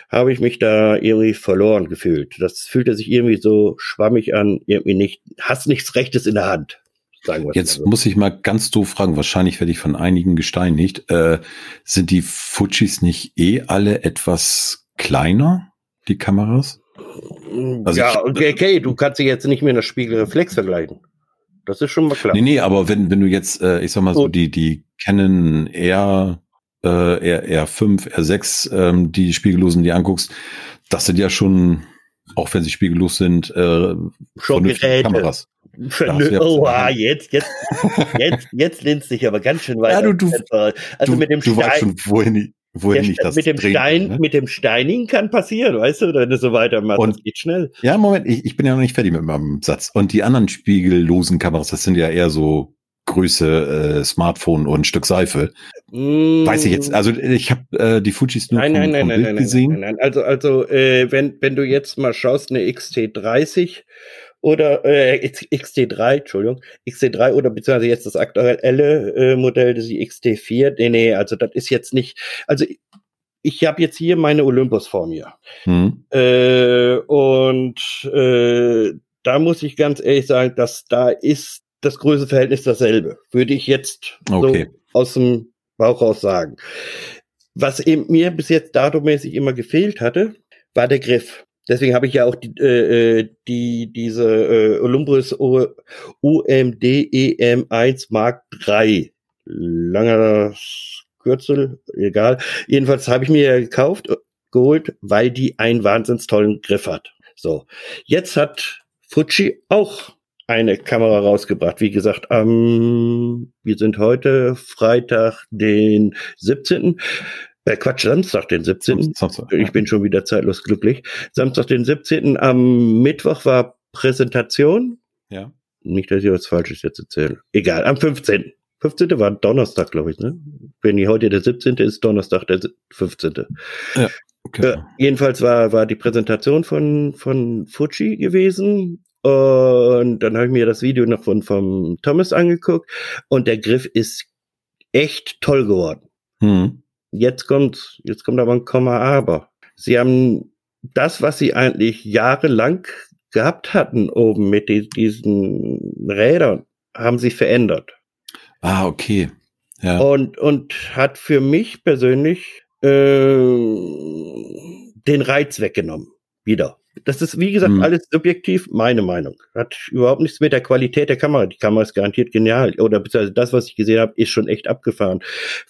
habe ich mich da irgendwie verloren gefühlt. Das fühlte sich irgendwie so schwammig an, irgendwie nicht, hast nichts Rechtes in der Hand. Sagen wir Jetzt so. muss ich mal ganz doof fragen, wahrscheinlich werde ich von einigen gesteinigt. Äh, sind die Fujis nicht eh alle etwas kleiner, die Kameras? Also ja, okay, okay, du kannst dich jetzt nicht mehr in der Spiegelreflex vergleichen. Das ist schon mal klar. Nee, nee, aber wenn, wenn du jetzt, äh, ich sag mal so, die, die Canon R, äh, R, R5, R6, ähm, die Spiegellosen, die anguckst, das sind ja schon, auch wenn sie spiegellos sind, äh, schon Geräte. Kameras. Vernü oh, ah, jetzt, jetzt, jetzt, jetzt lehnst dich aber ganz schön weiter. Ja, du, du, also du, mit dem du Stein, weißt schon, wohin, wohin ich das mit dem Stein, ne? mit dem Steinigen kann passieren, weißt du, wenn du so weitermachst, und, das geht schnell. Ja, Moment, ich, ich bin ja noch nicht fertig mit meinem Satz. Und die anderen spiegellosen Kameras, das sind ja eher so Größe äh, Smartphone und Stück Seife. Mm. Weiß ich jetzt, also ich habe äh, die Fujis nur nein, vom, nein, nein, vom nein, Bild nein, gesehen. Nein, nein, nein, also also äh, wenn wenn du jetzt mal schaust eine XT30 oder äh, XT3, Entschuldigung, XT3 oder beziehungsweise jetzt das aktuelle äh, Modell, das die XT4. Nee, nee, also das ist jetzt nicht, also ich habe jetzt hier meine Olympus vor mir. Hm. Äh, und äh, da muss ich ganz ehrlich sagen, dass da ist das Größeverhältnis dasselbe. Würde ich jetzt okay. so aus dem Bauch raus sagen. Was eben mir bis jetzt datummäßig immer gefehlt hatte, war der Griff. Deswegen habe ich ja auch die, äh, äh die diese äh, Olympus UMD EM1 Mark III. Langer Kürzel, egal. Jedenfalls habe ich mir gekauft, geholt, weil die einen wahnsinns tollen Griff hat. So. Jetzt hat Fuji auch eine Kamera rausgebracht. Wie gesagt, ähm, wir sind heute Freitag, den 17. Äh, Quatsch, Samstag, den 17. Samstag, ich bin schon wieder zeitlos glücklich. Samstag, den 17. Am Mittwoch war Präsentation. Ja. Nicht, dass ich was Falsches jetzt erzähle. Egal, am 15. 15. war Donnerstag, glaube ich, ne? Wenn die heute der 17. ist, Donnerstag der 15. Ja. Okay. Äh, jedenfalls war, war die Präsentation von, von Fuji gewesen. Und dann habe ich mir das Video noch von vom Thomas angeguckt und der Griff ist echt toll geworden. Hm. Jetzt kommt, jetzt kommt aber ein Komma aber. Sie haben das, was sie eigentlich jahrelang gehabt hatten oben mit die, diesen Rädern, haben sie verändert. Ah, okay. Ja. Und, und hat für mich persönlich äh, den Reiz weggenommen. Wieder. Das ist, wie gesagt, mhm. alles subjektiv, meine Meinung. Hat überhaupt nichts mit der Qualität der Kamera. Die Kamera ist garantiert genial. Oder beziehungsweise das, was ich gesehen habe, ist schon echt abgefahren.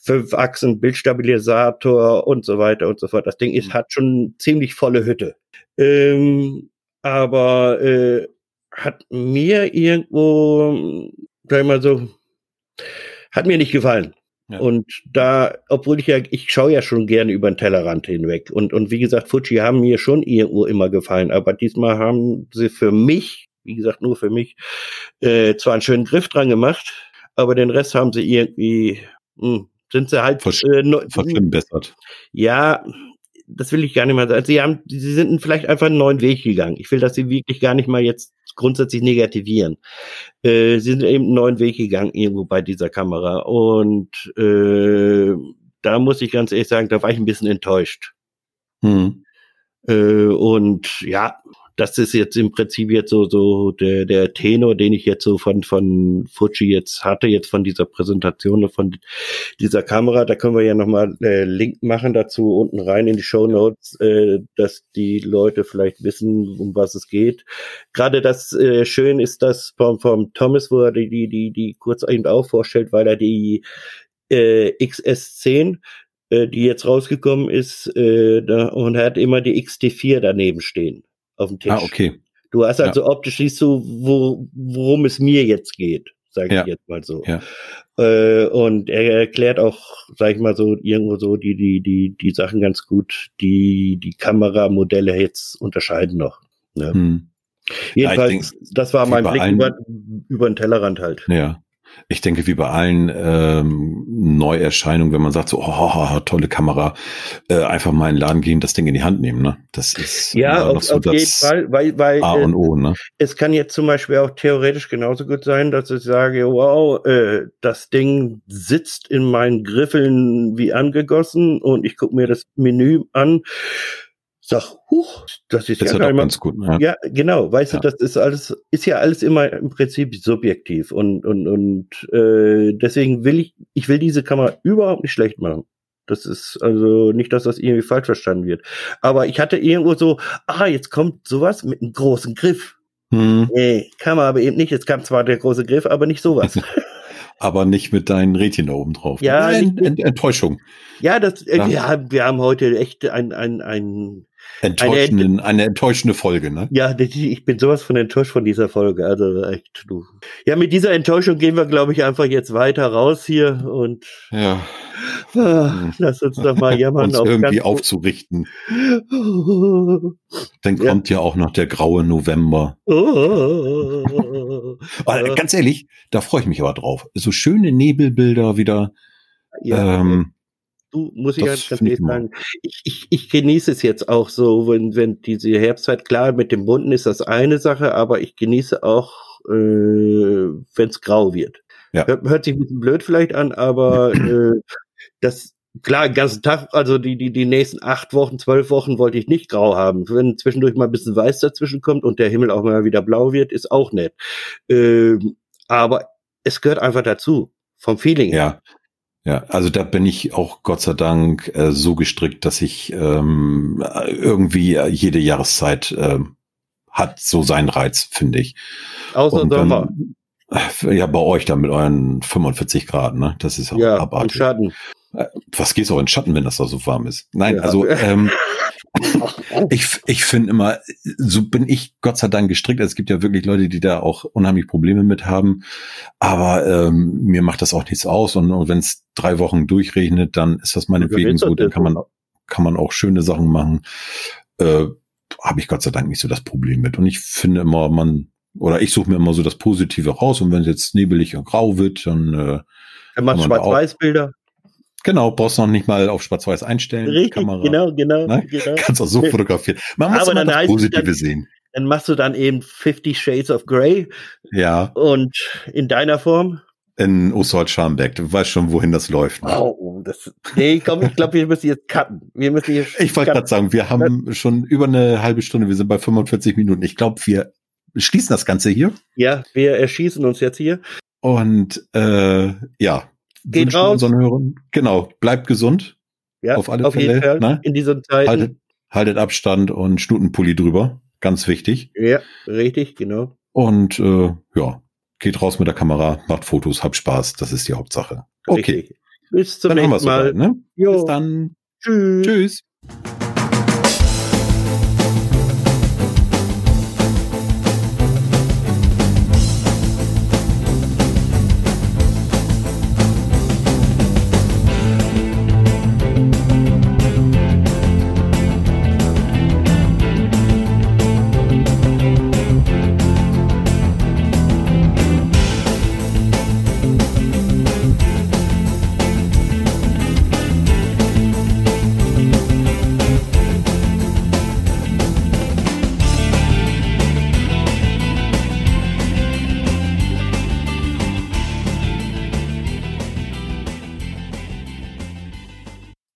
Fünf Achsen, Bildstabilisator und so weiter und so fort. Das Ding ist, mhm. hat schon ziemlich volle Hütte. Ähm, aber äh, hat mir irgendwo, sag ich mal so, Hat mir nicht gefallen. Ja. Und da, obwohl ich ja, ich schaue ja schon gerne über den Tellerrand hinweg. Und, und wie gesagt, Fuji haben mir schon irgendwo immer gefallen, aber diesmal haben sie für mich, wie gesagt, nur für mich, äh, zwar einen schönen Griff dran gemacht, aber den Rest haben sie irgendwie, mh, hm, sind sie halt Versch äh, verschlimmbessert. Ja, das will ich gar nicht mal sagen. Sie haben, sie sind vielleicht einfach einen neuen Weg gegangen. Ich will, dass sie wirklich gar nicht mal jetzt grundsätzlich negativieren. Äh, sie sind eben einen neuen Weg gegangen irgendwo bei dieser Kamera und äh, da muss ich ganz ehrlich sagen, da war ich ein bisschen enttäuscht. Hm. Äh, und ja, das ist jetzt im Prinzip jetzt so, so der, der Tenor, den ich jetzt so von, von Fuji jetzt hatte, jetzt von dieser Präsentation, von dieser Kamera. Da können wir ja nochmal äh, Link machen dazu unten rein in die Show Notes, äh, dass die Leute vielleicht wissen, um was es geht. Gerade das äh, schön ist das vom, vom Thomas, wo er die, die, die, die kurz eben auch vorstellt, weil er die äh, XS10 äh, die jetzt rausgekommen ist, äh, da, und er hat immer die XT4 daneben stehen auf dem ah, Tisch. Ah, okay. Du hast also ja. optisch siehst so, wo, worum es mir jetzt geht, sage ja. ich jetzt mal so. Ja. Äh, und er erklärt auch, sag ich mal so, irgendwo so die, die, die, die Sachen ganz gut, die die Kameramodelle jetzt unterscheiden noch. Ne? Hm. Jedenfalls, das war mein Blick über, über den Tellerrand halt. Ja. Ich denke, wie bei allen ähm, Neuerscheinungen, wenn man sagt so, oh, tolle Kamera, äh, einfach mal in den Laden gehen, das Ding in die Hand nehmen, ne? Das ist ja auf, so auf jeden Fall, weil, weil A und O, ne? Es kann jetzt zum Beispiel auch theoretisch genauso gut sein, dass ich sage, wow, äh, das Ding sitzt in meinen Griffeln wie angegossen und ich gucke mir das Menü an sag, huch, das ist, das ja, ist ganz gut. Ja. ja, genau, weißt ja. du, das ist alles, ist ja alles immer im Prinzip subjektiv und und und äh, deswegen will ich, ich will diese Kamera überhaupt nicht schlecht machen. Das ist also nicht, dass das irgendwie falsch verstanden wird. Aber ich hatte irgendwo so, ah, jetzt kommt sowas mit einem großen Griff. Hm. Nee, kam aber eben nicht. Jetzt kam zwar der große Griff, aber nicht sowas. aber nicht mit deinen Rädchen da oben drauf. Ja, Ent, Ent, Enttäuschung. Ja, das, äh, ja. wir haben heute echt ein, ein, ein Enttäuschenden, eine, eine enttäuschende Folge, ne? Ja, ich bin sowas von enttäuscht von dieser Folge. Also echt, du. Ja, mit dieser Enttäuschung gehen wir, glaube ich, einfach jetzt weiter raus hier und ja. Ah, lass uns doch mal jammern. uns auf irgendwie aufzurichten. Dann ja. kommt ja auch noch der graue November. Oh. ganz ehrlich, da freue ich mich aber drauf. So schöne Nebelbilder wieder. Ja. Ähm, Du, muss ich das ganz ehrlich sagen, ich, ich, ich genieße es jetzt auch so, wenn, wenn diese Herbstzeit, klar, mit dem Bunten ist das eine Sache, aber ich genieße auch, äh, wenn es grau wird. Ja. Hört, hört, sich ein bisschen blöd vielleicht an, aber äh, das, klar, den ganzen Tag, also die, die, die nächsten acht Wochen, zwölf Wochen wollte ich nicht grau haben. Wenn zwischendurch mal ein bisschen weiß dazwischen kommt und der Himmel auch mal wieder blau wird, ist auch nett. Ähm, aber es gehört einfach dazu vom Feeling her. Ja, ja, also da bin ich auch Gott sei Dank äh, so gestrickt, dass ich ähm, irgendwie äh, jede Jahreszeit äh, hat so seinen Reiz, finde ich. Außer Und Sommer. Dann, ja, bei euch dann mit euren 45 Grad, ne? Das ist auch ja, abartig. Schatten. Äh, was geht's auch in Schatten, wenn das da so warm ist? Nein, ja. also ähm, ich, ich finde immer, so bin ich Gott sei Dank gestrickt. Es gibt ja wirklich Leute, die da auch unheimlich Probleme mit haben. Aber ähm, mir macht das auch nichts aus. Und, und wenn es drei Wochen durchregnet, dann ist das meinetwegen so. Dann kann man, kann man auch schöne Sachen machen. Äh, Habe ich Gott sei Dank nicht so das Problem mit. Und ich finde immer, man, oder ich suche mir immer so das Positive raus. Und wenn es jetzt nebelig und grau wird, dann äh, er macht Schwarz-Weiß-Bilder. Genau, brauchst noch nicht mal auf Schwarz-Weiß einstellen. Richtig, Kamera. genau, genau, ne? genau. Kannst auch so fotografieren. Man muss Aber immer das Positive dann, sehen. Dann machst du dann eben 50 Shades of Grey. Ja. Und in deiner Form? In Oswald Scharmbeck. Du weißt schon, wohin das läuft. Ne? Oh, das, nee, komm, ich glaube, wir müssen jetzt cutten. Wir müssen jetzt ich wollte gerade sagen, wir haben schon über eine halbe Stunde. Wir sind bei 45 Minuten. Ich glaube, wir schließen das Ganze hier. Ja, wir erschießen uns jetzt hier. Und äh, ja, Geht raus. unseren Hörern. Genau, bleibt gesund. Ja, auf alle auf Fälle. Jeden Fall. Ne? In diesen Zeiten. Haltet, haltet Abstand und Stutenpulli drüber. Ganz wichtig. Ja, richtig, genau. Und äh, ja, geht raus mit der Kamera, macht Fotos, habt Spaß. Das ist die Hauptsache. Okay. Richtig. Bis zum dann nächsten Mal. Bald, ne? Bis dann. Tschüss. Tschüss.